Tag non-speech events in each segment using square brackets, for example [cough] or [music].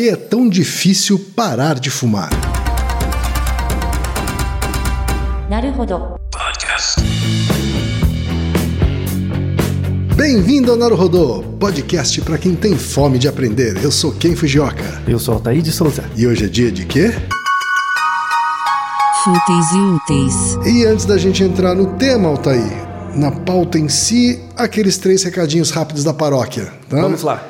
que é tão difícil parar de fumar. Podcast. Bem-vindo ao Naruhodô, podcast para quem tem fome de aprender. Eu sou Ken Fujioka. Eu sou Altair de Souza. E hoje é dia de quê? Fúteis e úteis. E antes da gente entrar no tema, Altair, na pauta em si, aqueles três recadinhos rápidos da paróquia. Tá? Vamos lá.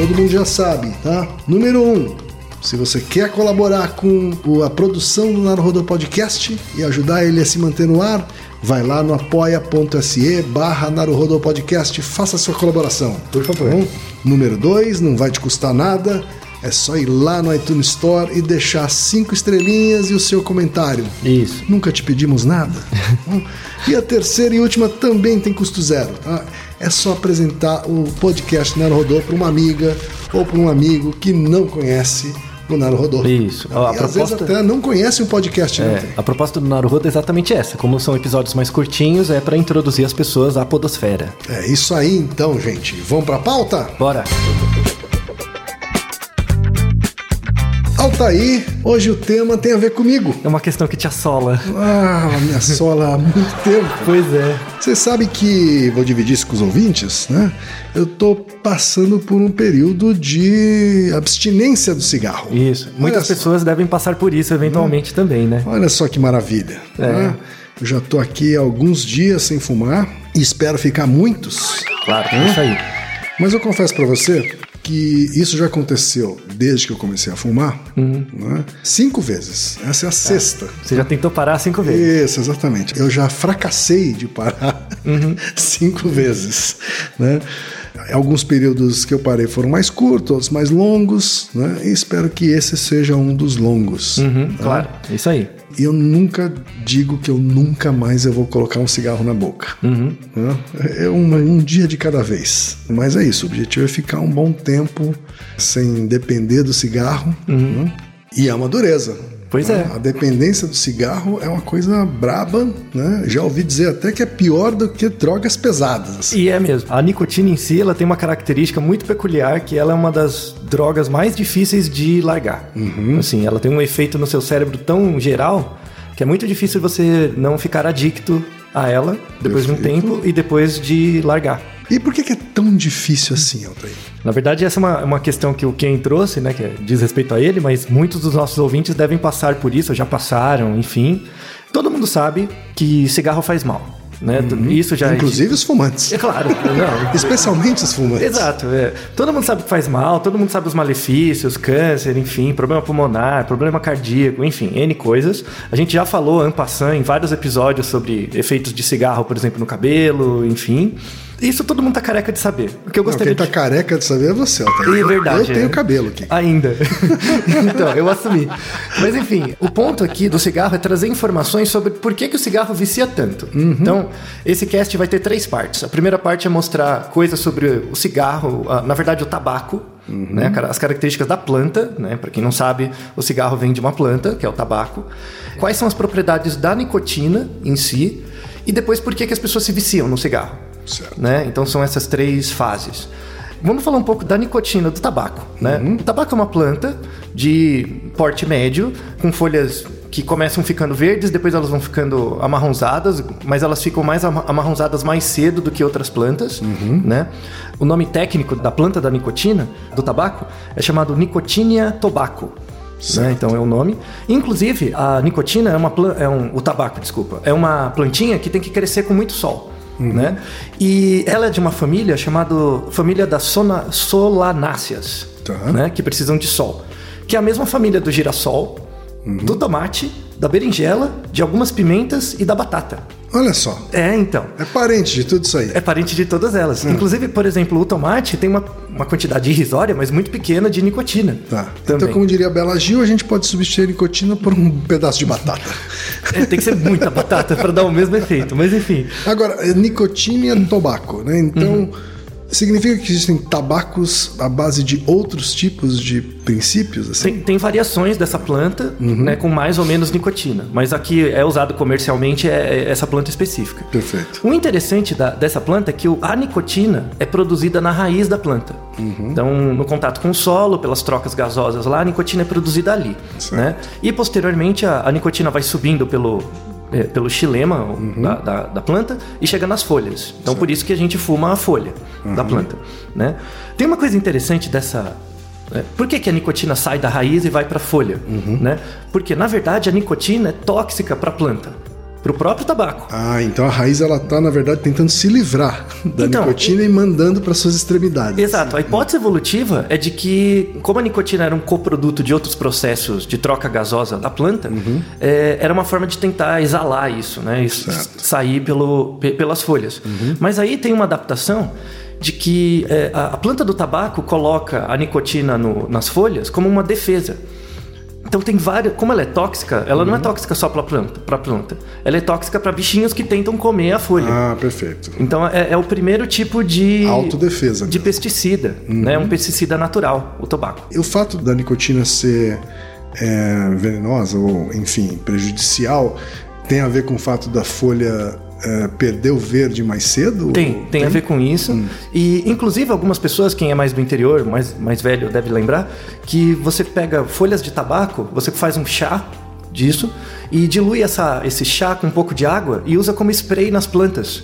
Todo mundo já sabe, tá? Número um, se você quer colaborar com a produção do Naruhodô Podcast e ajudar ele a se manter no ar, vai lá no apoia.se barra Naruhodô Podcast, faça a sua colaboração. Por favor. Tá bom? Número dois, não vai te custar nada, é só ir lá no iTunes Store e deixar cinco estrelinhas e o seu comentário. Isso. Nunca te pedimos nada. Bom, [laughs] e a terceira e última também tem custo zero. Tá? É só apresentar o podcast Naruhodô para uma amiga ou para um amigo que não conhece o Naruhodô. Isso. A E às vezes proposta- até não conhece o podcast. Não É, a proposta do Naruhodo é exatamente essa. Como são episódios mais curtinhos, é para introduzir as pessoas à podosfera. É isso aí então, gente. Vamos para a pauta? Bora. Altair, hoje o tema tem a ver comigo. É uma questão que te assola. Ah, me assola há muito tempo. [laughs] Pois é. Você sabe que, vou dividir isso com os ouvintes, né? Eu tô passando por um período de abstinência do cigarro. Isso. Olha Muitas só. pessoas devem passar por isso eventualmente também, né? Olha só que maravilha. É. né? Eu já tô aqui há alguns dias sem fumar e espero ficar muitos. Claro, é isso aí. Mas eu confesso pra você que isso já aconteceu desde que eu comecei a fumar, Uhum. né? cinco vezes. Essa é a sexta. Você já tentou parar cinco vezes. Isso, exatamente. Eu já fracassei de parar Uhum. [laughs] cinco vezes, né? Alguns períodos que eu parei foram mais curtos, outros mais longos, né? E espero que esse seja um dos longos. Uhum, claro, é isso aí. E eu nunca digo que eu nunca mais eu vou colocar um cigarro na boca. Uhum. É uma- um dia de cada vez. Mas é isso, o objetivo é ficar um bom tempo sem depender do cigarro. né? E é uma dureza. Pois né? é. A dependência do cigarro é uma coisa braba, né? Já ouvi dizer até que é pior do que drogas pesadas. assim. E é mesmo. A nicotina em si, ela tem uma característica muito peculiar, que ela é uma das drogas mais difíceis de largar. Assim, ela tem um efeito no seu cérebro tão geral que é muito difícil você não ficar adicto a ela depois de um Perfeito. tempo e depois de largar. E por que, que é tão difícil assim, Altair? Na verdade, essa é uma, uma questão que o Ken trouxe, né, que é- diz respeito a ele, mas muitos dos nossos ouvintes devem passar por isso, ou já passaram, enfim. Todo mundo sabe que cigarro faz mal, né? Isso já Inclusive os fumantes. É claro, não, [laughs] Especialmente os fumantes. Exato, é. Todo mundo sabe que faz mal, todo mundo sabe os malefícios, câncer, enfim, problema pulmonar, problema cardíaco, enfim, N coisas. A gente já falou, en passant, em vários episódios sobre efeitos de cigarro, por exemplo, no cabelo, enfim. Isso todo mundo tá careca de saber. O que eu Não, gostaria quem tá de... careca de saber é você, Altair. É verdade. Eu tenho é. cabelo aqui. Ainda. [laughs] então, eu assumi. Mas enfim, o ponto aqui do cigarro é trazer informações sobre por que, que o cigarro vicia tanto. Então, esse cast vai ter três partes. A primeira parte é mostrar coisas sobre o cigarro, na verdade, o tabaco. Né, cara, as características da planta, né? Para quem não sabe, o cigarro vem de uma planta, que é o tabaco. Quais são as propriedades da nicotina em si? E depois por que, que as pessoas se viciam no cigarro? Certo. né? Então são essas três fases. Vamos falar um pouco da nicotina do tabaco, né? O tabaco é uma planta de porte médio, com folhas que começam ficando verdes, depois elas vão ficando amarronzadas, mas elas ficam mais ama- amarronzadas mais cedo do que outras plantas, né? O nome técnico da planta da nicotina, do tabaco, é chamado Nicotinia tobacco. Né? Então é o nome. Inclusive, a nicotina é uma é um, o tabaco, desculpa, é uma plantinha que tem que crescer com muito sol. Né? E ela é de uma família chamada família das sona- solanáceas, Tá. né? que precisam de sol. Que é a mesma família do girassol, do tomate, da berinjela, de algumas pimentas e da batata. Olha só. É, então. É parente de tudo isso aí. É parente de todas elas. Inclusive, por exemplo, o tomate tem uma, uma quantidade irrisória, mas muito pequena de nicotina. Tá. Também. Então, como diria a Bela Gil, a gente pode substituir a nicotina por um pedaço de batata. [laughs] É, tem que ser muita batata para dar o mesmo efeito, mas enfim. Agora, nicotina e tabaco, né? Então, significa que existem tabacos à base de outros tipos de princípios, assim? Tem, tem variações dessa planta, né, com mais ou menos nicotina, mas aqui é usado comercialmente é, é essa planta específica. Perfeito. O interessante da- dessa planta é que a nicotina é produzida na raiz da planta. Então, no contato com o solo, pelas trocas gasosas lá, a nicotina é produzida ali. Certo. Né? E posteriormente a, a nicotina vai subindo pelo, é, pelo xilema o- da, da- da planta e chega nas folhas. Então, por isso que a gente fuma a folha da planta. Né? Tem uma coisa interessante dessa. é, Por que, que a nicotina sai da raiz e vai para a folha? Né? Porque, na verdade, a nicotina é tóxica para a planta, para o próprio tabaco. Ah, então a raiz ela tá na verdade tentando se livrar [laughs] da Então, nicotina e mandando para suas extremidades. Exato. A hipótese evolutiva é de que, como a nicotina era um coproduto de outros processos de troca gasosa da planta, é, era uma forma de tentar exalar isso, né? Isso, sair pelo, pe- pelas folhas. Mas aí tem uma adaptação de que é, a, a planta do tabaco coloca a nicotina no- nas folhas como uma defesa. Então tem várias. Como ela é tóxica, ela não é tóxica só para planta, para planta. Ela é tóxica para bichinhos que tentam comer a folha. Ah, perfeito. Então é, é o primeiro tipo de Autodefesa de mesmo. pesticida, né? Um pesticida natural, o tabaco. E o fato da nicotina ser é, venenosa ou, enfim, prejudicial tem a ver com o fato da folha perder o verde mais cedo? Tem, tem a ver com isso. E, inclusive, algumas pessoas, quem é mais do interior, mais, mais velho, deve lembrar, que você pega folhas de tabaco, você faz um chá disso e dilui essa, esse chá com um pouco de água e usa como spray nas plantas.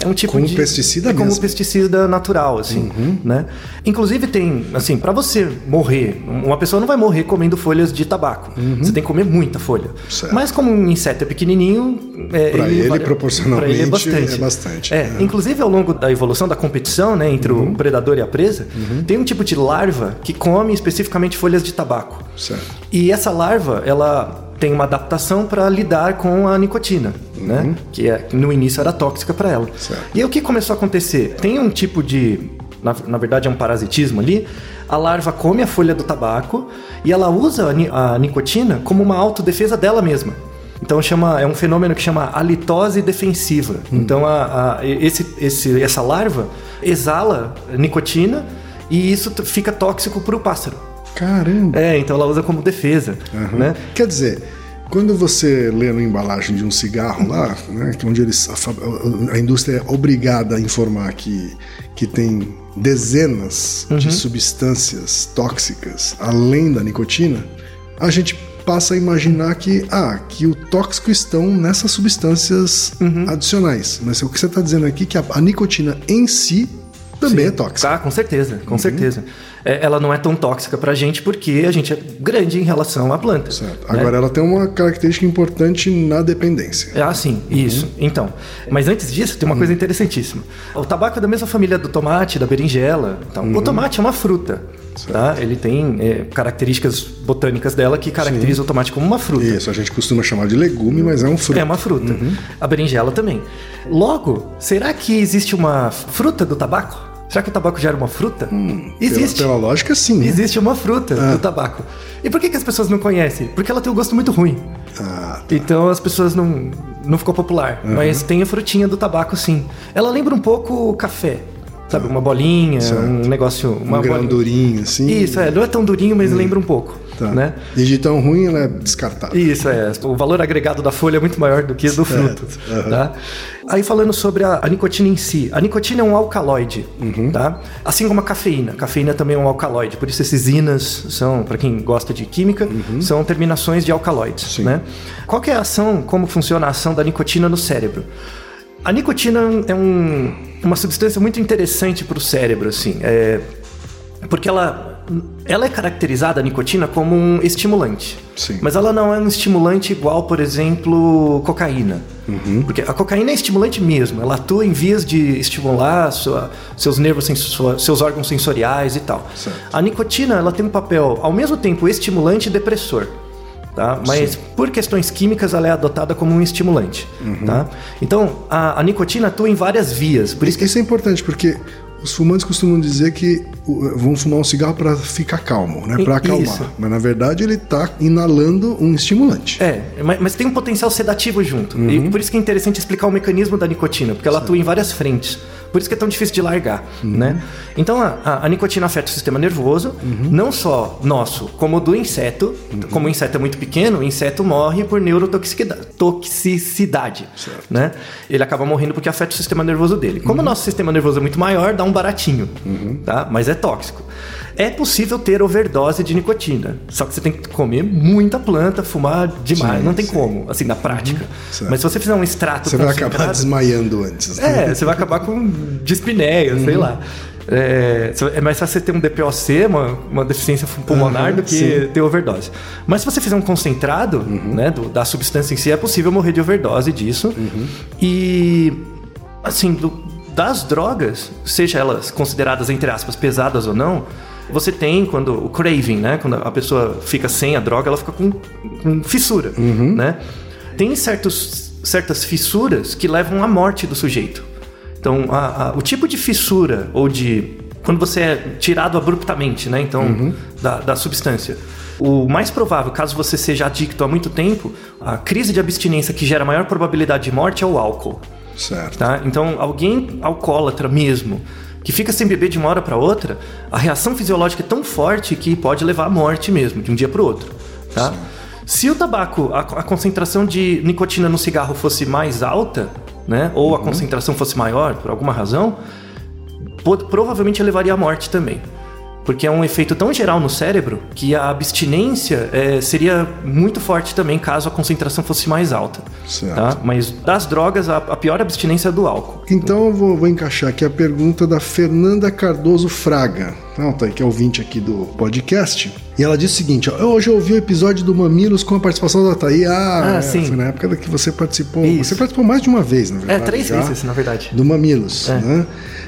É um tipo Como de pesticida é como mesmo. Uhum. pesticida natural, assim, né? Inclusive tem, assim, para você morrer, uma pessoa não vai morrer comendo folhas de tabaco. Você tem que comer muita folha. Uhum. Certo. Mas como um inseto é pequenininho, é, Pra ele, vale- proporcionalmente, pra ele é bastante. é bastante. É, É. Inclusive, ao longo da evolução da competição, né, entre Uhum. o predador e a presa, tem um tipo de larva que come especificamente folhas de tabaco. Certo. E essa larva, ela tem uma adaptação para lidar com a nicotina, né? Que, é, que no início era tóxica para ela. Uhum. Certo. E aí o que começou a acontecer? Tem um tipo de. Na, na verdade, é um parasitismo ali. A larva come a folha do tabaco e ela usa a, ni- a nicotina como uma autodefesa dela mesma. Então chama, é um fenômeno que chama halitose defensiva. Então a, a- esse, esse, essa larva exala nicotina e isso fica tóxico para o pássaro. Caramba. É, então ela usa como defesa, né? Quer dizer, quando você lê na embalagem de um cigarro lá, né, que onde eles, a, a indústria é obrigada a informar que, que tem dezenas Uhum. de substâncias tóxicas além da nicotina, a gente passa a imaginar que, ah, que o tóxico estão nessas substâncias Uhum. adicionais. Mas o que você está dizendo aqui é que a, a nicotina em si também é tóxica. Tá, com certeza, com certeza. É, ela não é tão tóxica pra gente porque a gente é grande em relação à planta. Certo. né? Agora, ela tem uma característica importante na dependência. É assim, isso. Então, mas antes disso, tem uma coisa interessantíssima. O tabaco é da mesma família do tomate, da berinjela. Então, O tomate é uma fruta. Tá? Ele tem é, características botânicas dela que caracterizam o tomate como uma fruta. Isso, a gente costuma chamar de legume, mas é um fruto. É uma fruta. A berinjela também. Logo, será que existe uma fruta do tabaco? Será que o tabaco gera uma fruta? existe. Pela, pela lógica, sim. né? Existe uma fruta do tabaco. E por que, que as pessoas não conhecem? Porque ela tem um gosto muito ruim. Ah, Então as pessoas não, não ficou popular. Mas tem a frutinha do tabaco, sim. Ela lembra um pouco o café. Sabe, uma bolinha, um negócio. Uma um grão bolinha. durinho, assim. Isso, é. Não é tão durinho, mas lembra um pouco. Tá. Né? E de tão ruim, ela é descartável. Isso, é. O valor agregado da folha é muito maior do que do fruto. Tá? Aí falando sobre a, a nicotina em si. A nicotina é um alcaloide, Uhum. tá? Assim como a cafeína. A cafeína também é um alcaloide. Por isso esses inas são, para quem gosta de química, são terminações de alcaloides, Uhum. Sim. né? Qual é a ação, como funciona a ação da nicotina no cérebro? A nicotina é um- uma substância muito interessante para o cérebro, assim. É, porque ela, ela é caracterizada, a nicotina, como um estimulante. Sim. Mas ela não é um estimulante igual, por exemplo, cocaína. Uhum. Porque a cocaína é estimulante mesmo. Ela atua em vias de estimular sua- seus nervos, seus órgãos sensoriais e tal. Certo. A nicotina ela tem um papel, ao mesmo tempo, estimulante e depressor. Tá? Mas por questões químicas ela é adotada como um estimulante. Uhum. Tá? Então a, a nicotina atua em várias vias. Por isso que Isso é importante, porque os fumantes costumam dizer que vão fumar um cigarro para ficar calmo, né? Para acalmar. isso. Mas na verdade ele tá inalando um estimulante. É, mas, mas tem um potencial sedativo junto. Uhum. E por isso que é interessante explicar o mecanismo da nicotina, porque ela atua em várias frentes. Por isso que é tão difícil de largar, né? Então a, a- a nicotina afeta o sistema nervoso, não só nosso, como do inseto. Como o inseto é muito pequeno, o inseto morre por neurotoxicidade, toxicidade, né? Ele acaba morrendo porque afeta o sistema nervoso dele. Como o nosso sistema nervoso é muito maior, dá um baratinho, tá? Mas é tóxico. É possível ter overdose de nicotina, só que você tem que comer muita planta, fumar demais, Sim, não tem sim. como, assim, na prática. certo. Mas se você fizer um extrato Você vai acabar desmaiando antes. né? é, você vai acabar com dispneia, sei lá. É, é mais fácil você ter um DPOC, uma, uma deficiência pulmonar, Aham, do que sim. ter overdose. Mas se você fizer um concentrado né, do- da substância em si, é possível morrer de overdose disso. E, assim, do- das drogas, seja elas consideradas, entre aspas, pesadas ou não, você tem quando o craving, né? Quando a pessoa fica sem a droga, ela fica com, com fissura, né? Tem certos, certas fissuras que levam à morte do sujeito. Então, a- a- o tipo de fissura ou de quando você é tirado abruptamente, né? Então, da, da substância. O mais provável, caso você seja adicto há muito tempo, a crise de abstinência que gera maior probabilidade de morte é o álcool. Certo. Tá? Então, alguém alcoólatra mesmo, que fica sem beber de uma hora para outra, a reação fisiológica é tão forte que pode levar à morte mesmo, de um dia para o outro. Tá? Se o tabaco, a, a concentração de nicotina no cigarro fosse mais alta, né, ou a concentração fosse maior por alguma razão, provavelmente levaria à morte também. Porque é um efeito tão geral no cérebro que a abstinência eh, seria muito forte também caso a concentração fosse mais alta. Certo. Tá? Mas das drogas, a, a pior abstinência é do álcool. Então eu vou, vou encaixar aqui a pergunta da Fernanda Cardoso Fraga, Não, tá que é ouvinte aqui do podcast. E ela disse o seguinte: ó, eu hoje ouvi o episódio do Mamilos com a participação da Thaí. Ah, Ah, é, sim. foi na época que você participou. Isso. Você participou mais de uma vez, na É, verdade. três já, vezes, na verdade. Do Mamilos, né?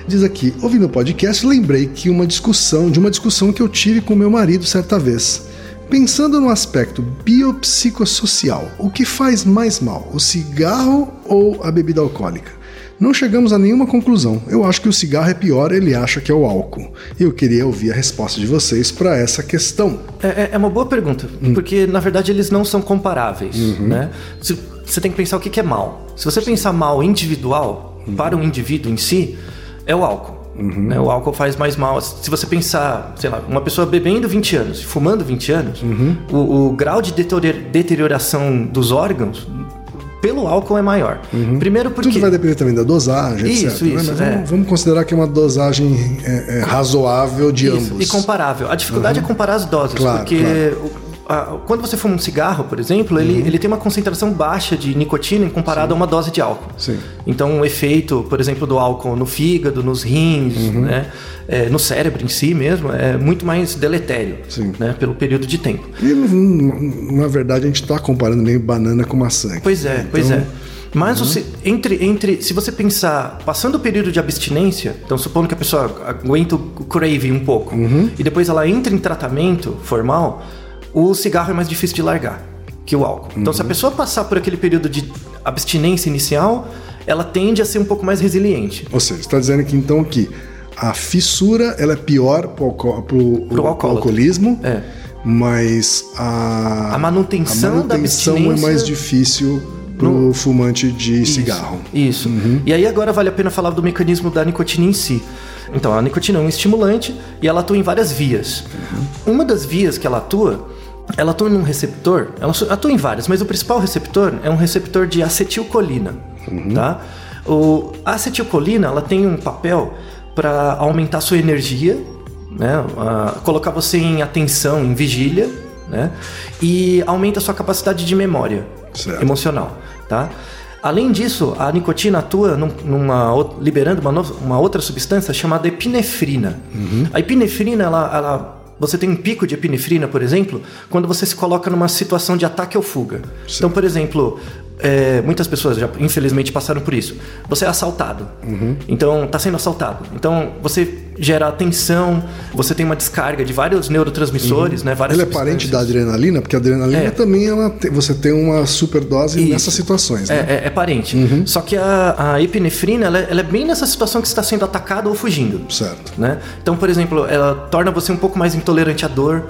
Diz aqui, ouvindo o podcast, lembrei que uma discussão, de uma discussão que eu tive com meu marido certa vez. Pensando no aspecto biopsicossocial, o que faz mais mal, o cigarro ou a bebida alcoólica? Não chegamos a nenhuma conclusão. Eu acho que o cigarro é pior, ele acha que é o álcool. E eu queria ouvir a resposta de vocês para essa questão. É, é- é uma boa pergunta, porque na verdade eles não são comparáveis, né? Se- Você tem que pensar o que que é mal. Se você pensar mal individual, para o indivíduo em si, é o álcool. né? O álcool faz mais mal. Se você pensar, sei lá, uma pessoa bebendo 20 anos, fumando 20 anos, o, o grau de deterior- deterioração dos órgãos pelo álcool é maior. Primeiro porque... Tudo vai depender também da dosagem, Isso, etc. né? isso, Mas é. vamos, vamos considerar que é uma dosagem é, é, razoável de Isso, ambos. E comparável. A dificuldade é comparar as doses, Claro, porque o- quando você fuma um cigarro, por exemplo, ele, ele tem uma concentração baixa de nicotina comparado a uma dose de álcool. Sim. Então, o efeito, por exemplo, do álcool no fígado, nos rins, né, é, no cérebro em si mesmo, é muito mais deletério, Sim. né, pelo período de tempo. E, na verdade, a gente está comparando meio banana com maçã. Pois é, pois Então, é. Mas você, entre, entre, se você pensar, passando o período de abstinência, então supondo que a pessoa aguenta o craving um pouco, e depois ela entra em tratamento formal, o cigarro é mais difícil de largar que o álcool. Então se a pessoa passar por aquele período de abstinência inicial, ela tende a ser um pouco mais resiliente. Ou seja, está dizendo que então que a fissura ela é pior para o alcoolismo, É. mas a, A manutenção a da manutenção é abstinência mais difícil para o fumante de cigarro. Isso. E aí agora vale a pena falar do mecanismo da nicotina em si. Então, a nicotina é um estimulante e ela atua em várias vias. Uma das vias que ela atua, ela atua num receptor, ela atua em várias, mas o principal receptor é um receptor de acetilcolina, tá? O, a acetilcolina, ela tem um papel para aumentar sua energia, né? Colocar você em atenção, em vigília, né? E aumenta sua capacidade de memória Certo. emocional, tá? Além disso, a nicotina atua num- numa, ou- liberando uma, no- uma outra substância chamada epinefrina. A epinefrina, ela, ela- você tem um pico de epinefrina, por exemplo, quando você se coloca numa situação de ataque ou fuga. Então, por exemplo, é, muitas pessoas já infelizmente passaram por isso. Você é assaltado, então está sendo assaltado. Então você gera tensão, você tem uma descarga de vários neurotransmissores, né? Várias Ele é parente da adrenalina, porque a adrenalina É. também ela você tem uma superdose Isso. nessas situações, né? É, é- é parente. Uhum. Só que a, a epinefrina, ela, é- ela é bem nessa situação que você está sendo atacado ou fugindo. Certo. Né? Então, por exemplo, ela torna você um pouco mais intolerante à dor.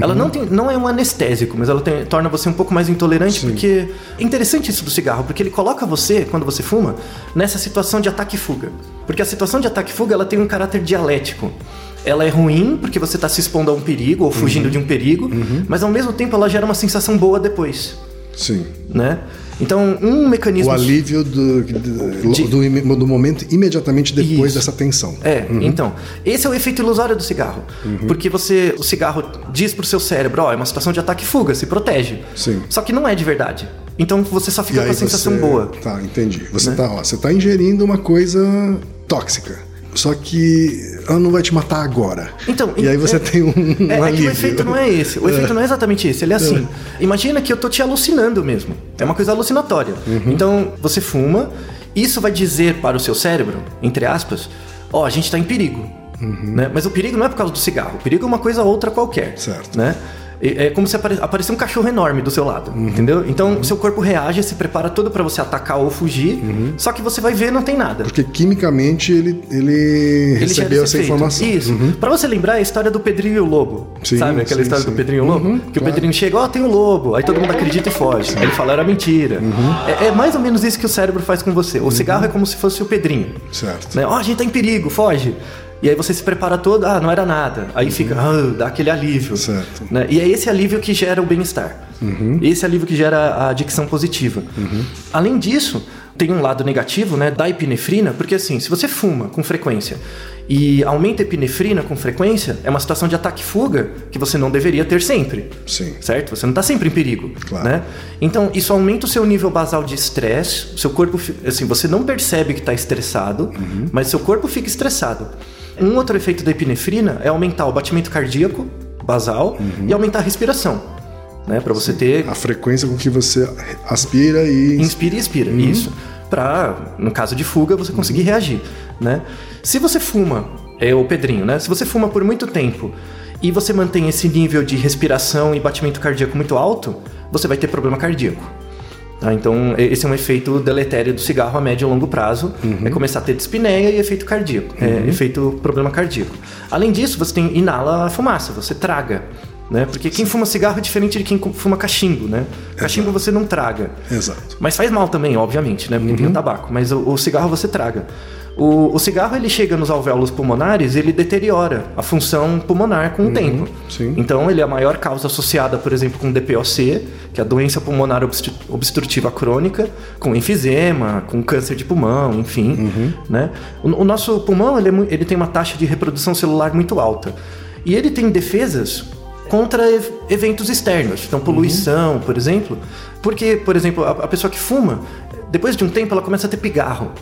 Ela não, tem, não é um anestésico, mas ela tem- torna você um pouco mais intolerante, Sim. porque é interessante isso do cigarro, porque ele coloca você, quando você fuma, nessa situação de ataque e fuga. Porque a situação de ataque e fuga ela tem um caráter dialético. Ela é ruim porque você está se expondo a um perigo ou fugindo Uhum. de um perigo, mas ao mesmo tempo ela gera uma sensação boa depois, Sim. né? Então, um mecanismo O alívio do, do, De- do do momento imediatamente depois Isso. dessa tensão. É, então, esse é o efeito ilusório do cigarro. Uhum. Porque você, o cigarro diz pro seu cérebro, ó, é uma situação de ataque e fuga, se protege. Sim. Só que não é de verdade. Então você só fica com a sensação você- boa. Tá, entendi. Você, Né? tá, ó, você tá ingerindo uma coisa tóxica. Só que ela não vai te matar agora. Então, e aí você é- tem um, um É, é que alívio. o efeito não é esse. O efeito não é exatamente esse. Ele é assim. Imagina que eu tô te alucinando mesmo. É uma coisa alucinatória. Uhum. Então, você fuma, isso vai dizer para o seu cérebro, entre aspas, ó, a gente tá em perigo. Né? Mas o perigo não é por causa do cigarro. O perigo é uma coisa outra qualquer. Certo. Né? É como se apare- aparecer um cachorro enorme do seu lado, entendeu? Então, seu corpo reage, se prepara todo para você atacar ou fugir, só que você vai ver não tem nada. Porque quimicamente ele, ele, Ele recebeu essa efeito. informação. Uhum. Isso. Pra você lembrar é a história do Pedrinho e o Lobo. Sim, Sabe aquela sim, história sim. do Pedrinho e o Lobo? Uhum, que o claro. Pedrinho chega, ó, tem o lobo. Aí todo mundo acredita e foge. Aí ele fala, era mentira. Uhum. É, é mais ou menos isso que o cérebro faz com você. O cigarro é como se fosse o Pedrinho. Certo. Né? Ó, a gente tá em perigo, foge. E aí você se prepara todo, ah, não era nada. Aí fica, ah, dá aquele alívio. Uhum. Certo. Uhum. Né? E é esse alívio que gera o bem-estar. Esse alívio que gera a adicção positiva. Além disso, tem um lado negativo né, da epinefrina, porque assim, se você fuma com frequência e aumenta a epinefrina com frequência, é uma situação de ataque e fuga que você não deveria ter sempre. Sim. Certo? Você não está sempre em perigo. Claro. Né? Então, isso aumenta o seu nível basal de estresse, seu corpo, assim, você não percebe que está estressado, mas seu corpo fica estressado. Um outro efeito da epinefrina é aumentar o batimento cardíaco basal e aumentar a respiração, né? Para você ter A frequência com que você aspira e. Inspira e expira, Uhum. isso. Pra, no caso de fuga, você conseguir reagir, né? Se você fuma, é o Pedrinho, né? Se você fuma por muito tempo e você mantém esse nível de respiração e batimento cardíaco muito alto, você vai ter problema cardíaco. Tá? Então, esse é um efeito deletério do cigarro a médio e longo prazo. Uhum. É começar a ter dispneia e efeito cardíaco. É, efeito problema cardíaco. Além disso, você tem inala a fumaça, você traga. Né? Porque quem fuma cigarro é diferente de quem fuma cachimbo, né? Cachimbo você não traga. Exato. Mas faz mal também, obviamente, né? Porque tem o tabaco. Mas o, o cigarro você traga. O, o cigarro ele chega nos alvéolos pulmonares e ele deteriora a função pulmonar com o tempo. sim. Então ele é a maior causa associada, por exemplo, com DPOC, que é a doença pulmonar obstru- obstrutiva crônica, com enfisema, com câncer de pulmão, enfim. Né? O, o nosso pulmão ele, é ele tem uma taxa de reprodução celular muito alta. E ele tem defesas contra ev- eventos externos, então poluição, por exemplo. Porque, por exemplo, a, a pessoa que fuma, depois de um tempo ela começa a ter pigarro.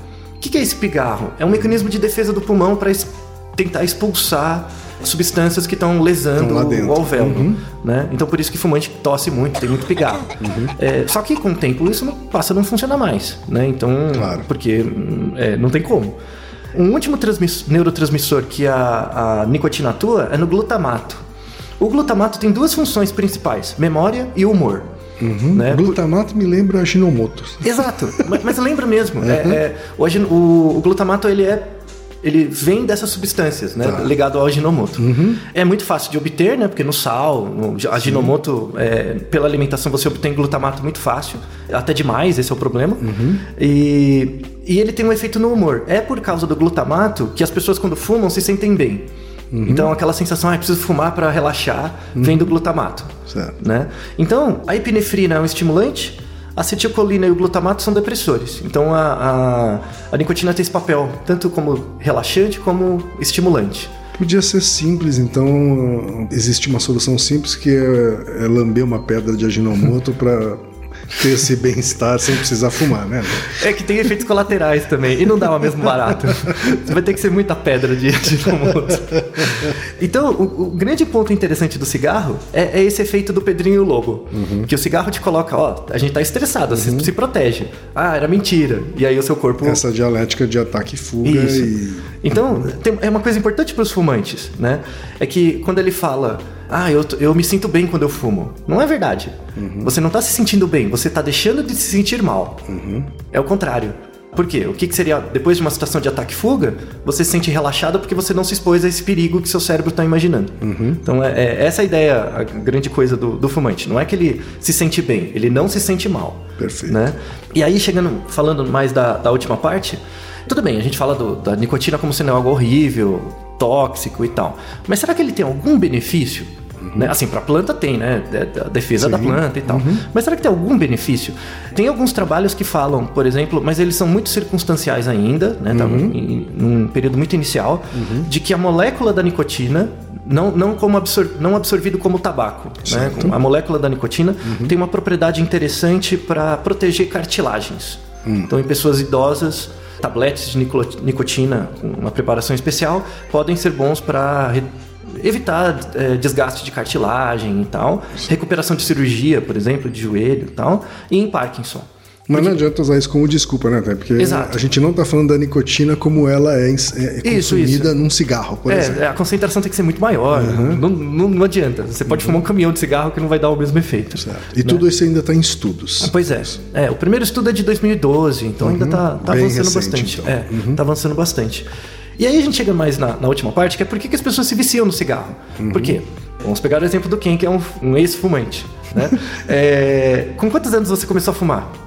O que, que é esse pigarro? É um mecanismo de defesa do pulmão para tentar expulsar substâncias que estão lesando o alvéolo. Né? Então por isso que fumante tosse muito, tem muito pigarro. É, só que com o tempo isso não, passa a não funcionar mais. Né? Então, Claro. porque hum, é, não tem como. Um último transmiss- neurotransmissor que a, a nicotina atua é no glutamato. O glutamato tem duas funções principais: memória e humor. Né? Glutamato me lembra Shinomoto. Exato, mas, mas lembra mesmo. É, é, o, o- o glutamato ele é ele vem dessas substâncias, né? Tá. Ligado ao aginomoto. É muito fácil de obter, né? Porque no sal, no aginomoto, é, pela alimentação você obtém glutamato muito fácil, até demais, esse é o problema. E, e ele tem um efeito no humor. É por causa do glutamato que as pessoas quando fumam se sentem bem. Então aquela sensação, ah, preciso fumar para relaxar, vem do glutamato Certo. né? Então, a epinefrina é um estimulante, a acetilcolina e o glutamato são depressores. Então, a, a, a nicotina tem esse papel tanto como relaxante como estimulante. Podia ser simples, então existe uma solução simples que é, é lamber uma pedra de aginomoto para [laughs] ter esse bem-estar sem precisar fumar, né? É que tem efeitos colaterais também, e não dá o mesmo barato. Você vai ter que ser muita pedra de aginomoto. Então, o, o grande ponto interessante do cigarro é, é esse efeito do Pedrinho Lobo. Que o cigarro te coloca, ó, a gente tá estressado, se, se protege. Ah, era mentira. E aí o seu corpo Essa dialética de ataque e fuga Isso. e Então, tem- é uma coisa importante para os fumantes, né? É que quando ele fala, ah, eu, eu me sinto bem quando eu fumo. Não é verdade. Você não está se sentindo bem, você está deixando de se sentir mal. É o contrário. Por quê? O que, que seria, depois de uma situação de ataque e fuga, você se sente relaxado porque você não se expôs a esse perigo que seu cérebro está imaginando. Então, é, é essa a ideia, a grande coisa do, do fumante. Não é que ele se sente bem, ele não se sente mal. Perfeito. Né? E aí, chegando, falando mais da, da última parte, tudo bem, a gente fala do- da nicotina como sendo algo horrível, tóxico e tal. Mas será que ele tem algum benefício? Né? Assim, para a planta tem, né? Da defesa da planta e tal. Mas será que tem algum benefício? Tem alguns trabalhos que falam, por exemplo, mas eles são muito circunstanciais ainda, né? Tá em, num período muito inicial, de que a molécula da nicotina não, não, como absor não absorvido como tabaco. Né? A molécula da nicotina tem uma propriedade interessante para proteger cartilagens. Então, em pessoas idosas, tabletes de nico- nicotina com uma preparação especial podem ser bons para evitar eh, desgaste de cartilagem e tal, recuperação de cirurgia, por exemplo, de joelho e tal, e em Parkinson. Mas não adianta usar isso como desculpa, né? Porque Exato. a gente não tá falando da nicotina como ela é, é Isso, consumida isso. num cigarro, por exemplo. É, a concentração tem que ser muito maior. Não, não, não adianta. Você pode fumar um caminhão de cigarro que não vai dar o mesmo efeito. Certo. E tudo isso ainda está em estudos. Pois é. é. O primeiro estudo é de 2012, então ainda tá, tá Bem avançando recente, bastante. então. É, tá avançando bastante. E aí a gente chega mais na, na última parte, que é por que, que as pessoas se viciam no cigarro. Por quê? Vamos pegar o exemplo do Ken, que é um, um ex-fumante. Né? [laughs] É, com quantos anos você começou a fumar?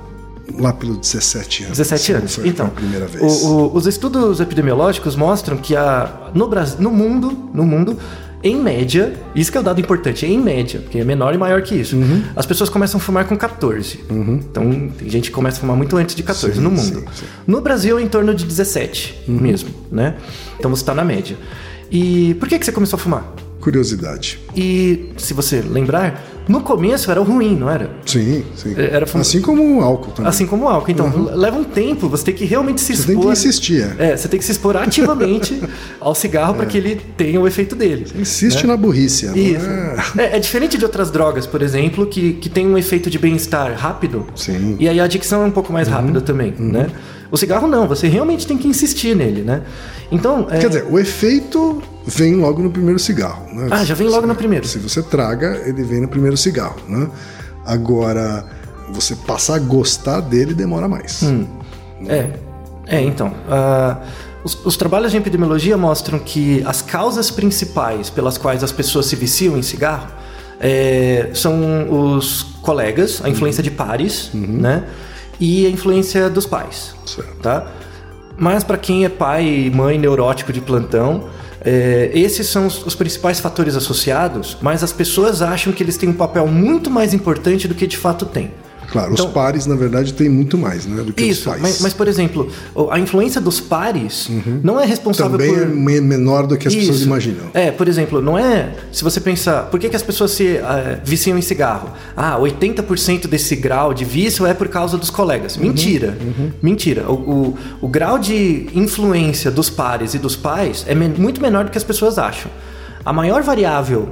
Lá pelos 17 anos. 17 Sim, anos. Então, a primeira vez. o- o- os estudos epidemiológicos mostram que a, no, Brasil, no mundo, no mundo, em média, isso que é o dado importante, em média, porque é menor e maior que isso, Uhum. as pessoas começam a fumar com 14. Então, tem gente que começa a fumar muito antes de 14 Sim, no mundo. sim, Uhum. sim. No Brasil, é em torno de 17 mesmo, né? Então você está na média. E por que, que você começou a fumar? Curiosidade. E, se você lembrar, no começo era ruim, não era? Sim, sim. É, Era fum- Assim como o álcool também. Assim como o álcool. Então, leva um tempo, você tem que realmente se Você expor. tem que insistir. É. É, você tem que se expor ativamente [laughs] ao cigarro para que ele tenha o efeito dele. Insiste na burrice. Isso. é- É, é diferente de outras drogas, por exemplo, que, que tem um efeito de bem-estar rápido. Sim. Uhum. E aí a adicção é um pouco mais rápida também, né? O cigarro não, você realmente tem que insistir nele, né? Então, é, Quer dizer, o efeito vem logo no primeiro cigarro. Né? Ah, já vem logo no primeiro. Se você traga, ele vem no primeiro cigarro. Né? Agora, você passar a gostar dele demora mais. Hum. É, é então. ah, os, os trabalhos de epidemiologia mostram que as causas principais pelas quais as pessoas se viciam em cigarro é, são os colegas, a influência de pares, né? E a influência dos pais. Certo. Tá? Mas para quem é pai e mãe neurótico de plantão, é, esses são os, os principais fatores associados, mas as pessoas acham que eles têm um papel muito mais importante do que de fato têm. Claro, Então- os pares, na verdade, têm muito mais né, do que os Isso, pais. mas, mas, por exemplo, a influência dos pares não é responsável Também por. é me- menor do que as pessoas Isso. imaginam. É, por exemplo, não é. Se você pensar, por que, que as pessoas se ah, viciam em cigarro? Ah, 80% desse grau de vício é por causa dos colegas. Uhum, Mentira. Mentira. O, o, o grau de influência dos pares e dos pais é men- muito menor do que as pessoas acham. A maior variável.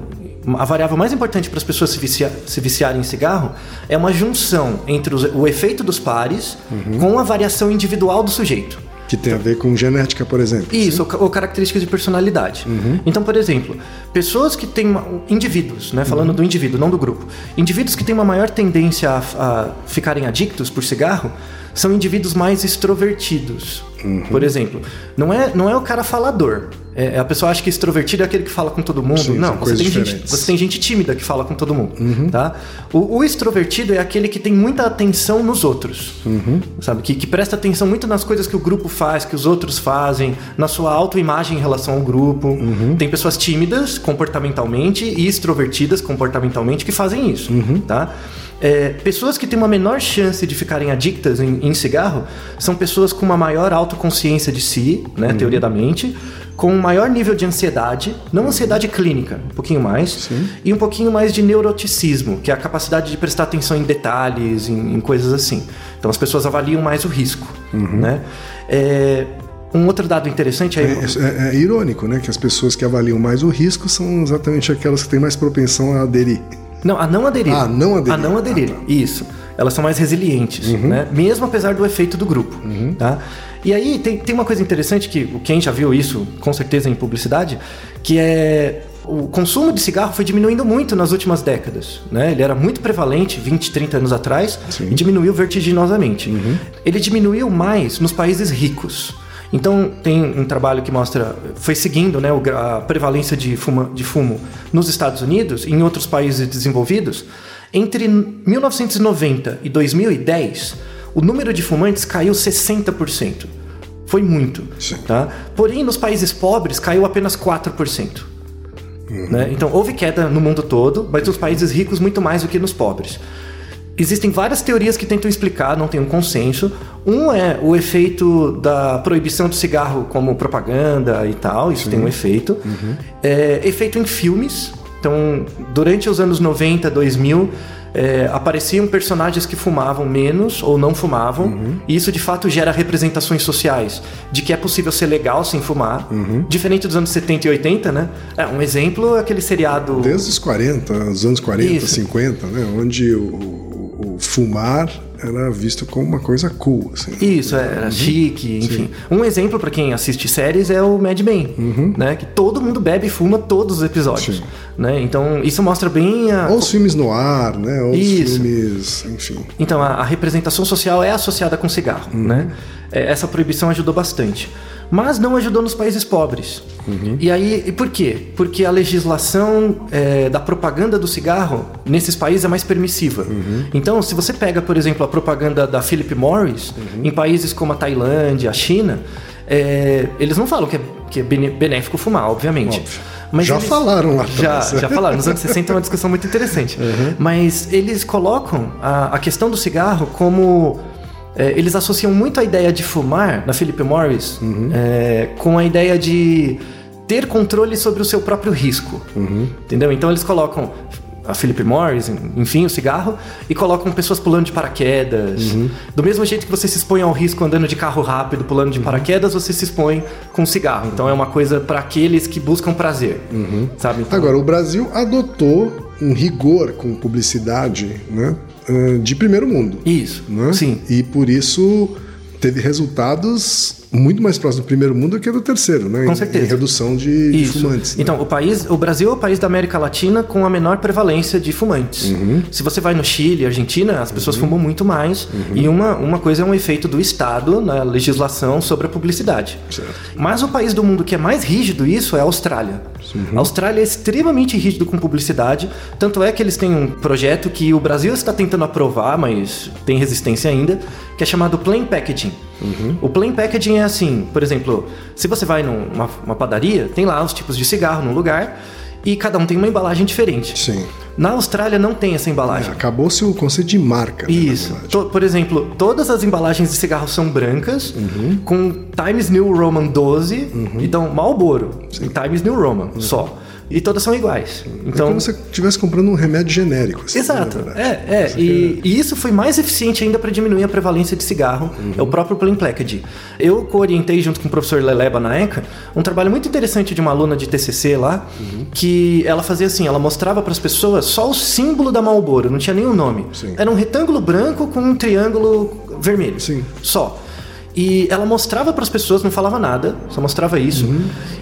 A variável mais importante para as pessoas se, vicia- se viciarem em cigarro é uma junção entre os- o efeito dos pares Uhum. com a variação individual do sujeito. Que tem a ver com genética, por exemplo. Isso, ou, ou características de personalidade. Então, por exemplo, pessoas que têm. uma- indivíduos, né? Falando do indivíduo, não do grupo. Indivíduos que têm uma maior tendência a, a ficarem adictos por cigarro são indivíduos mais extrovertidos. Por exemplo, não é, não é o cara falador. É, a pessoa acha que extrovertido é aquele que fala com todo mundo. Sim, não, você tem, gente, você tem gente tímida que fala com todo mundo. Tá? O, o extrovertido é aquele que tem muita atenção nos outros. Sabe? Que, que presta atenção muito nas coisas que o grupo faz, que os outros fazem, na sua autoimagem em relação ao grupo. Tem pessoas tímidas comportamentalmente e extrovertidas comportamentalmente que fazem isso. Tá? É, pessoas que têm uma menor chance de ficarem adictas em, em cigarro são pessoas com uma maior autoconsciência de si, né, teoria da mente, com um maior nível de ansiedade, não ansiedade clínica, um pouquinho mais, e um pouquinho mais de neuroticismo, que é a capacidade de prestar atenção em detalhes, em, em coisas assim. Então as pessoas avaliam mais o risco, né? É, um outro dado interessante é, É, é- é irônico, né? Que as pessoas que avaliam mais o risco são exatamente aquelas que têm mais propensão a aderir. Não, a não aderir. Ah, não aderir. A não aderir, Ah, tá. isso. Elas são mais resilientes, né? Mesmo apesar do efeito do grupo, tá? E aí tem, tem uma coisa interessante que o Ken já viu isso, com certeza, em publicidade, que é O consumo de cigarro foi diminuindo muito nas últimas décadas. Né? Ele era muito prevalente 20, 30 anos atrás Sim. e diminuiu vertiginosamente. Ele diminuiu mais nos países ricos. Então tem um trabalho que mostra, foi seguindo né, a prevalência de, fuma, de fumo nos Estados Unidos e em outros países desenvolvidos. Entre 1990 e 2010, o número de fumantes caiu 60%. Foi muito. Sim. Tá? Porém, nos países pobres caiu apenas 4%. Né? Então, houve queda no mundo todo, mas nos países ricos muito mais do que nos pobres. Existem várias teorias que tentam explicar, não tem um consenso. Um é o efeito da proibição do cigarro como propaganda e tal, isso tem um efeito. É, efeito em filmes. Então, durante os anos 90, 2000, é, apareciam personagens que fumavam menos ou não fumavam, e isso de fato gera representações sociais de que é possível ser legal sem fumar, diferente dos anos 70 e 80, né? É, um exemplo é aquele seriado. Desde os 40, os anos 40, Isso. 50, né? Onde o, o- fumar era visto como uma coisa cool, assim. Isso, é, era chique, enfim. Um exemplo pra quem assiste séries é o Mad Men, né? Que todo mundo bebe e fuma todos os episódios, Sim. né? Então, isso mostra bem a... Ou os filmes no ar, né? Ou os filmes, enfim. Então, a, a representação social é associada com cigarro, né? É, essa proibição ajudou bastante. Mas não ajudou nos países pobres. E aí, e por quê? Porque a legislação é, da propaganda do cigarro nesses países é mais permissiva. Então, se você pega, por exemplo, a propaganda da Philip Morris, em países como a Tailândia, a China, é, eles não falam que é, que é benéfico fumar, obviamente. Óbvio. Já falaram lá Já, já falaram. Nos anos 60 é uma discussão muito interessante. Mas eles colocam a, a questão do cigarro como. É, eles associam muito a ideia de fumar, na Philip Morris, é, com a ideia de ter controle sobre o seu próprio risco. Entendeu? Então eles colocam a Philip Morris, enfim, o cigarro, e colocam pessoas pulando de paraquedas. Do mesmo jeito que você se expõe ao risco andando de carro rápido, pulando de paraquedas, você se expõe com cigarro. Então é uma coisa para aqueles que buscam prazer. Sabe? Então, Agora, o Brasil adotou um rigor com publicidade, né? Eh, De primeiro mundo. Isso. né? Sim. E por isso teve resultados muito mais próximos do primeiro mundo do que do terceiro, né? Com Em- certeza. Em redução de, de fumantes. né? Então, o país, o Brasil é o país da América Latina com a menor prevalência de fumantes. Uhum. Se você vai no Chile, Argentina, as pessoas fumam muito mais. Uhum. E uma, uma coisa é um efeito do Estado na legislação sobre a publicidade. Certo. Mas o país do mundo que é mais rígido isso é a Austrália. A Austrália é extremamente rígido com publicidade, tanto é que eles têm um projeto que o Brasil está tentando aprovar, mas tem resistência ainda, que é chamado Plain Packaging. O Plain Packaging é assim, por exemplo, se você vai numa uma padaria, tem lá os tipos de cigarro no lugar e cada um tem uma embalagem diferente. Sim. Na Austrália não tem essa embalagem. Acabou-se o conceito de marca. né, Isso. To- por exemplo, todas as embalagens de cigarro são brancas, com Times New Roman 12, então Marlboro, em Times New Roman, só. E todas são iguais. É Então, como se você estivesse comprando um remédio genérico. assim, Exato. É, é. E, e isso foi mais eficiente ainda para diminuir a prevalência de cigarro. É o próprio Plain Packaging. Eu co-orientei junto com o professor Leleba na ECA um trabalho muito interessante de uma aluna de TCC lá, que ela fazia assim, ela mostrava para as pessoas só o símbolo da Marlboro, não tinha nenhum nome. Sim. Era um retângulo branco com um triângulo vermelho. Sim. Só. E ela mostrava para as pessoas, não falava nada, só mostrava isso.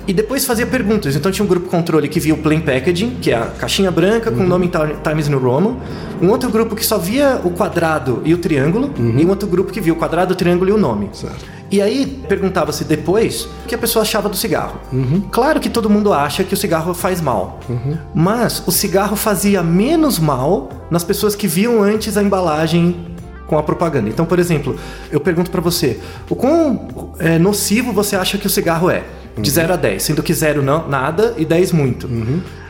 E depois fazia perguntas. Então tinha um grupo controle que via o plain packaging, que é a caixinha branca com o nome Times New Roman. Um outro grupo que só via o quadrado e o triângulo. E um outro grupo que via o quadrado, o triângulo e o nome. Certo. E aí perguntava-se depois o que a pessoa achava do cigarro. Claro que todo mundo acha que o cigarro faz mal. Mas o cigarro fazia menos mal nas pessoas que viam antes a embalagem com a propaganda. Então, por exemplo, eu pergunto pra você, o quão é, nocivo você acha que o cigarro é? De 0 a 10, sendo que 0 não, nada e 10 muito.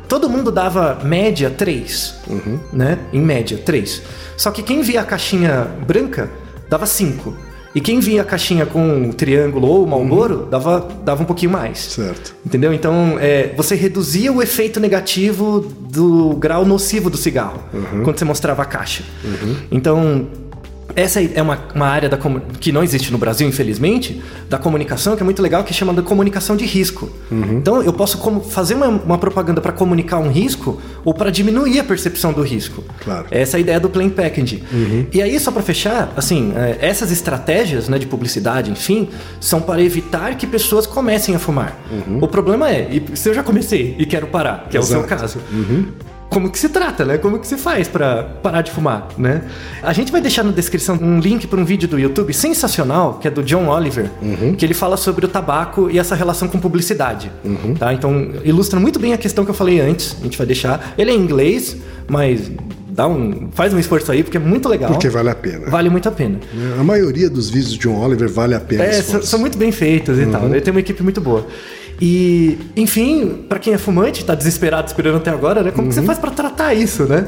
Todo mundo dava média 3, né? Em média, 3. Só que quem via a caixinha branca dava 5. E quem via a caixinha com triângulo ou Marlboro dava, dava um pouquinho mais. Certo. Entendeu? Então, é, você reduzia o efeito negativo do grau nocivo do cigarro quando você mostrava a caixa. Então, essa é uma, uma área da que não existe no Brasil, infelizmente, da comunicação, que é muito legal, que é chamada comunicação de risco. Então, eu posso como- fazer uma, uma propaganda para comunicar um risco ou para diminuir a percepção do risco. Claro. Essa é a ideia do plain packaging. E aí, só para fechar, assim, é, essas estratégias né, de publicidade, enfim, são para evitar que pessoas comecem a fumar. O problema é, e se eu já comecei e quero parar, que é o seu Exato. caso, como que se trata, né? Como que se faz para parar de fumar, né? A gente vai deixar na descrição um link para um vídeo do YouTube sensacional, que é do John Oliver, que ele fala sobre o tabaco e essa relação com publicidade, tá? Então, ilustra muito bem a questão que eu falei antes. A gente vai deixar. Ele é em inglês, mas dá um faz um esforço aí porque é muito legal. Porque vale a pena. Vale muito a pena. A maioria dos vídeos de John Oliver vale a pena. É, são, são muito bem feitos e tal. Ele tem uma equipe muito boa. E, enfim, pra quem é fumante, tá desesperado esperando até agora, né? Como que você faz pra tratar isso, né?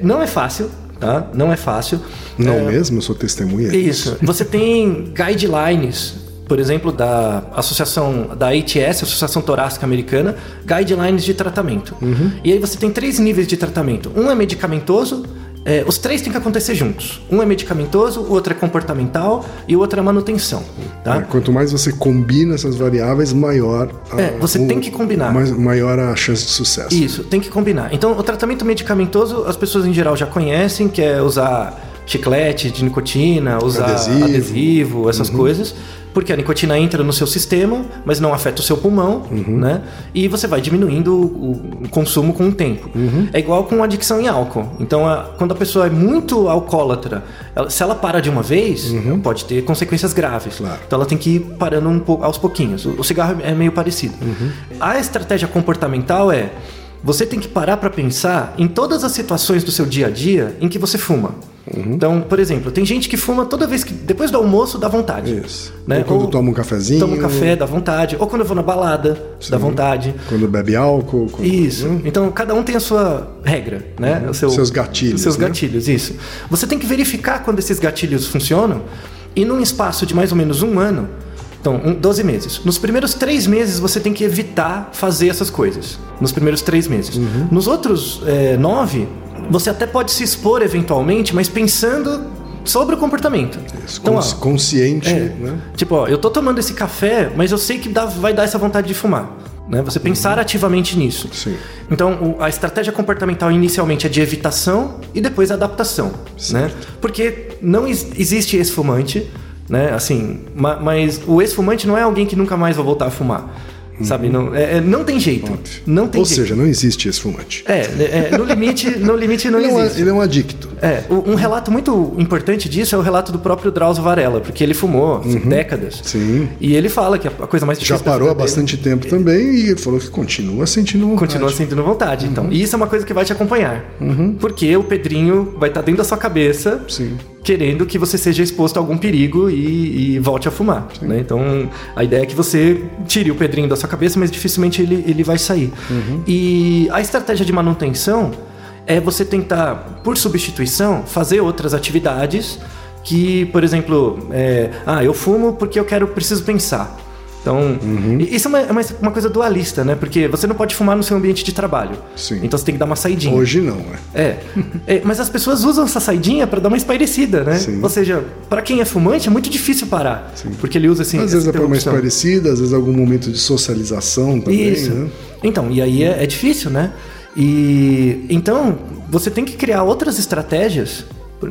Não é fácil, tá? Não é fácil. Não mesmo, eu sou testemunha. Isso. Você tem guidelines, por exemplo, da associação da ATS, Associação Torácica Americana, guidelines de tratamento. E aí você tem três níveis de tratamento. Um é medicamentoso. É, os três têm que acontecer juntos. Um é medicamentoso, o outro é comportamental e o outro é manutenção. Tá? É, Quanto mais você combina essas variáveis, maior a, É, você tem que combinar. mais- maior a chance de sucesso. Isso, tem que combinar. Então, o tratamento medicamentoso, as pessoas em geral já conhecem, que é usar chiclete de nicotina, usar Adesivo. adesivo, essas coisas. Porque a nicotina entra no seu sistema, mas não afeta o seu pulmão, né? E você vai diminuindo o, o consumo com o tempo. É igual com adicção em álcool. Então, a- quando a pessoa é muito alcoólatra, ela- se ela para de uma vez, pode ter consequências graves. Claro. Então ela tem que ir parando um pouco, aos pouquinhos. O, o cigarro é meio parecido. A estratégia comportamental é você tem que parar para pensar em todas as situações do seu dia a dia em que você fuma. Então, por exemplo, tem gente que fuma toda vez que depois do almoço dá vontade. Isso. Né? Ou quando toma um cafezinho. Toma um café, dá vontade. Ou quando eu vou na balada, dá vontade. Quando bebe álcool. Quando... Isso. Então cada um tem a sua regra, né? O seu- Uhum. Seus gatilhos, os Seus né? gatilhos, isso. Você tem que verificar quando esses gatilhos funcionam e num espaço de mais ou menos um ano. Então, um, 12 meses. Nos primeiros três meses você tem que evitar fazer essas coisas. Nos primeiros três meses. Uhum. Nos outros é, nove, você até pode se expor eventualmente, mas pensando sobre o comportamento. Isso, Então, ó, cons- consciente, é. né? Tipo, ó, eu tô tomando esse café, mas eu sei que dá- vai dar essa vontade de fumar. Né? Você pensar ativamente nisso. Sim. Então, o- a estratégia comportamental inicialmente é de evitação e depois adaptação. Né? Porque não ex- existe ex-fumante, né? Assim, ma- mas o ex-fumante não é alguém que nunca mais vai voltar a fumar. Sabe? Não, é- é- não tem jeito. Não tem Ou jeito. seja, não existe esse fumante. É, é, no limite, no limite não Ele é, existe. ele é um adicto. É, um relato muito importante disso é o relato do próprio Drauzio Varela, porque ele fumou assim, décadas. Uhum. Sim. E ele fala que a coisa mais difícil Já parou há bastante tempo também e falou que continua sentindo vontade. Continua sentindo vontade, então. E isso é uma coisa que vai te acompanhar. Porque o Pedrinho vai estar dentro da sua cabeça, Sim. Querendo que você seja exposto a algum perigo e, e volte a fumar. né? Então, a ideia é que você tire o Pedrinho da sua cabeça, mas dificilmente ele, ele vai sair. E a estratégia de manutenção é você tentar, por substituição, fazer outras atividades que, por exemplo, é, ah, eu fumo porque eu quero, preciso pensar. Então, e- isso é uma, é uma, uma coisa dualista, né? Porque você não pode fumar no seu ambiente de trabalho. Sim. Então você tem que dar uma saidinha. Hoje não, é. É. É, mas as pessoas usam essa saidinha pra dar uma espairecida, né? Sim. Ou seja, pra quem é fumante é muito difícil parar. Porque ele usa assim. Às vezes é para uma parecida, às vezes algum momento de socialização também, Isso. né? Então, e aí é, é difícil, né? E então você tem que criar outras estratégias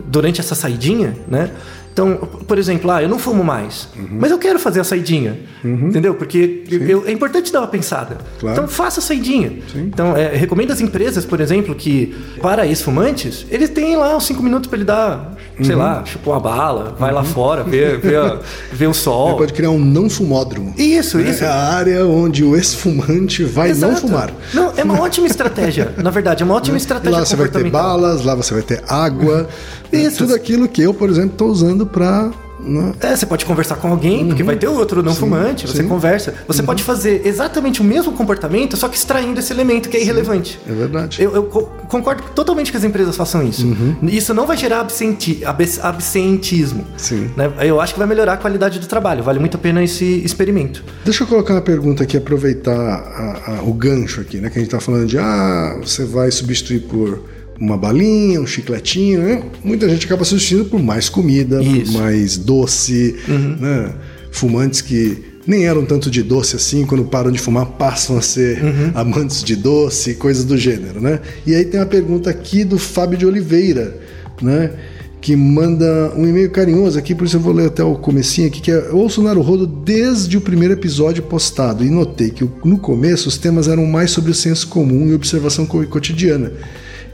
durante essa saidinha, né? Então, por exemplo, ah, eu não fumo mais, Uhum. mas eu quero fazer a saidinha, entendeu? Porque eu- é importante dar uma pensada. Claro. Então, faça a saidinha. Então, é, recomendo às empresas, por exemplo, que para ex-fumantes, eles têm lá uns 5 minutos para ele dar, sei Uhum. lá, chupar uma bala, vai lá fora, ver, ver, a- o sol. Ele pode criar um não fumódromo. Isso, É isso. a área onde o ex-fumante vai não Exato. fumar. Não, é uma ótima estratégia. Na verdade, é uma ótima estratégia Lá você vai ter balas, lá você vai ter água. Isso. Tudo aquilo que eu, por exemplo, estou usando para. Né? É, você pode conversar com alguém, porque vai ter outro não fumante, você Uhum. sim. Uhum. conversa. Você pode fazer exatamente o mesmo comportamento, só que extraindo esse elemento que é irrelevante. É verdade. Eu, eu co- concordo totalmente que as empresas façam isso. Uhum. Isso não vai gerar absenti abs- absentismo. Sim. né? Eu acho que vai melhorar a qualidade do trabalho. Vale muito a pena esse experimento. Deixa eu colocar uma pergunta aqui, aproveitar a- a- o gancho aqui, né? Que a gente está falando de ah, você vai substituir por, uma balinha, um chicletinho, né? Muita gente acaba substituindo por mais comida, Isso. por mais doce, né? Fumantes que nem eram tanto de doce assim, quando param de fumar, passam a ser amantes de doce, coisas do gênero, né? E aí tem uma pergunta aqui do Fábio de Oliveira, né? Que manda um e-mail carinhoso aqui, por isso eu vou ler até o comecinho aqui, que é ouço o Naruhodo desde o primeiro episódio postado e notei que no começo os temas eram mais sobre o senso comum e observação co- cotidiana.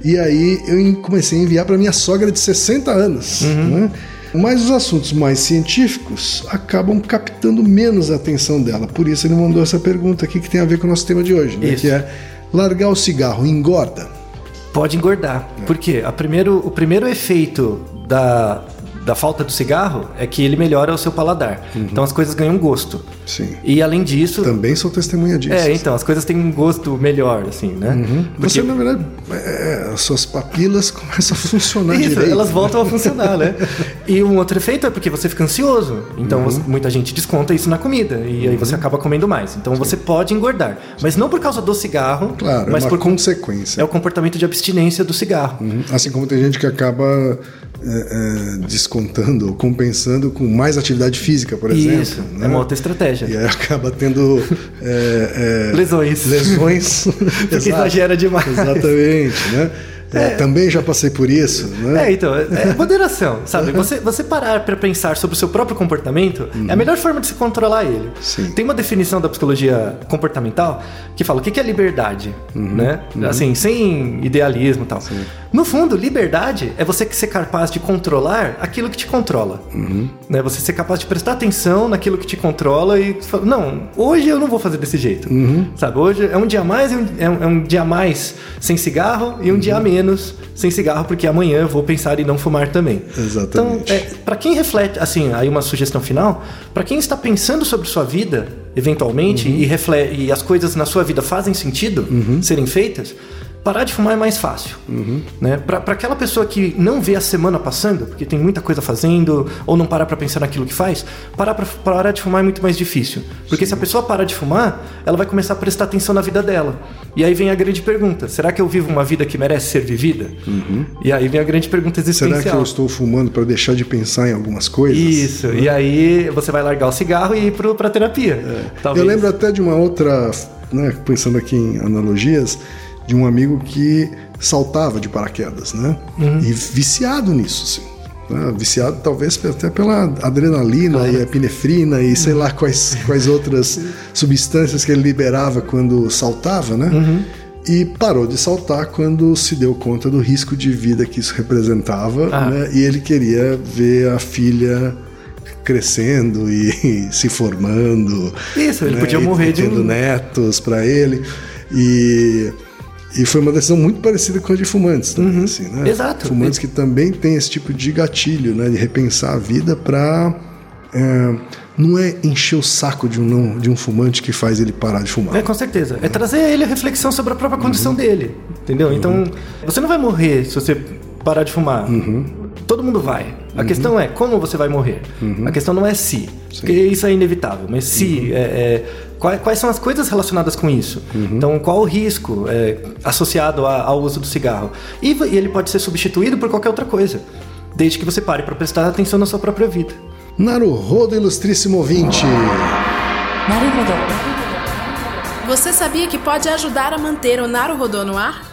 E aí eu comecei a enviar para minha sogra de 60 anos. Né? Mas os assuntos mais científicos acabam captando menos a atenção dela. Por isso ele mandou essa pergunta aqui que tem a ver com o nosso tema de hoje, né? Que é largar o cigarro engorda? Pode engordar. Por quê? A primeiro, o primeiro efeito da, da falta do cigarro é que ele melhora o seu paladar. Então as coisas ganham gosto. Sim. E além disso. Também sou testemunha disso. É, então, as coisas têm um gosto melhor, assim, né? Porque- Você, na verdade, é, as suas papilas [laughs] começam a funcionar Isso, direito. elas voltam a funcionar, né? [laughs] E um outro efeito é porque você fica ansioso. Então Uhum. você- muita gente desconta isso na comida. E aí você acaba comendo mais. Então você pode engordar. Mas não por causa do cigarro, Claro, mas é por consequência. É o comportamento de abstinência do cigarro. Uhum. Assim como tem gente que acaba é, é, descontando ou compensando com mais atividade física, por exemplo. Isso, né? é uma outra estratégia. E aí acaba tendo é, é, Lesões. lesões. [laughs] Porque exagera demais. Exatamente, né? É, Também já passei por isso, né? É, então, é moderação, sabe? Você, você parar para pensar sobre o seu próprio comportamento é a melhor forma de se controlar ele. Uhum. Sim. Tem uma definição da psicologia comportamental que fala o que é liberdade, Uhum. né? Assim, sem idealismo e tal. No fundo, liberdade é você ser capaz de controlar aquilo que te controla. Uhum. Né? Você ser capaz de prestar atenção naquilo que te controla e falar, não, hoje eu não vou fazer desse jeito. Uhum. Sabe? Hoje é um dia mais, é um, é um- é dia mais sem cigarro e um dia Uhum. Menos sem cigarro, porque amanhã eu vou pensar em não fumar também. Exatamente. Então, é, para quem reflete, assim, aí uma sugestão final, para quem está pensando sobre sua vida, eventualmente, Uhum. e, refle- e as coisas na sua vida fazem sentido serem feitas, parar de fumar é mais fácil. Uhum. Né? Para aquela pessoa que não vê a semana passando, porque tem muita coisa fazendo, ou não parar para pensar naquilo que faz, parar para parar de fumar é muito mais difícil. Porque se a pessoa parar de fumar, ela vai começar a prestar atenção na vida dela. E aí vem a grande pergunta: será que eu vivo uma vida que merece ser vivida? E aí vem a grande pergunta existencial. Uhum. Será que eu estou fumando para deixar de pensar em algumas coisas? Isso, e aí você vai largar o cigarro e ir pro, pra terapia. Eu Talvez. lembro até de uma outra, né, pensando aqui em analogias, de um amigo que saltava de paraquedas, né? Uhum. E viciado nisso, assim. né? Viciado talvez até pela adrenalina e epinefrina e Uhum. sei lá quais, quais outras [laughs] substâncias que ele liberava quando saltava, né? Uhum. E parou de saltar quando se deu conta do risco de vida que isso representava, Ah. né? E ele queria ver a filha crescendo e, [laughs] se formando. Isso, ele né, podia morrer e de tendo um. netos para ele. E, e foi uma decisão muito parecida com a de fumantes também, assim, né? Uhum. Exato. Fumantes que também tem esse tipo de gatilho, né? De repensar a vida para não é encher o saco de um, não, de um fumante que faz ele parar de fumar. É, com certeza. É trazer a ele a reflexão sobre a própria Uhum. condição dele. Entendeu? Então, você não vai morrer se você parar de fumar. Uhum. Todo mundo vai. A uhum. questão é como você vai morrer. Uhum. A questão não é se, Sim. porque isso é inevitável, mas se. Uhum. É, é, quais, quais, são as coisas relacionadas com isso? Uhum. Então, qual o risco é, associado a, ao uso do cigarro? E, e ele pode ser substituído por qualquer outra coisa, desde que você pare para prestar atenção na sua própria vida. Naruhodo, ilustríssimo ouvinte! Naruhodo. Você sabia que pode ajudar a manter o Naruhodo no ar?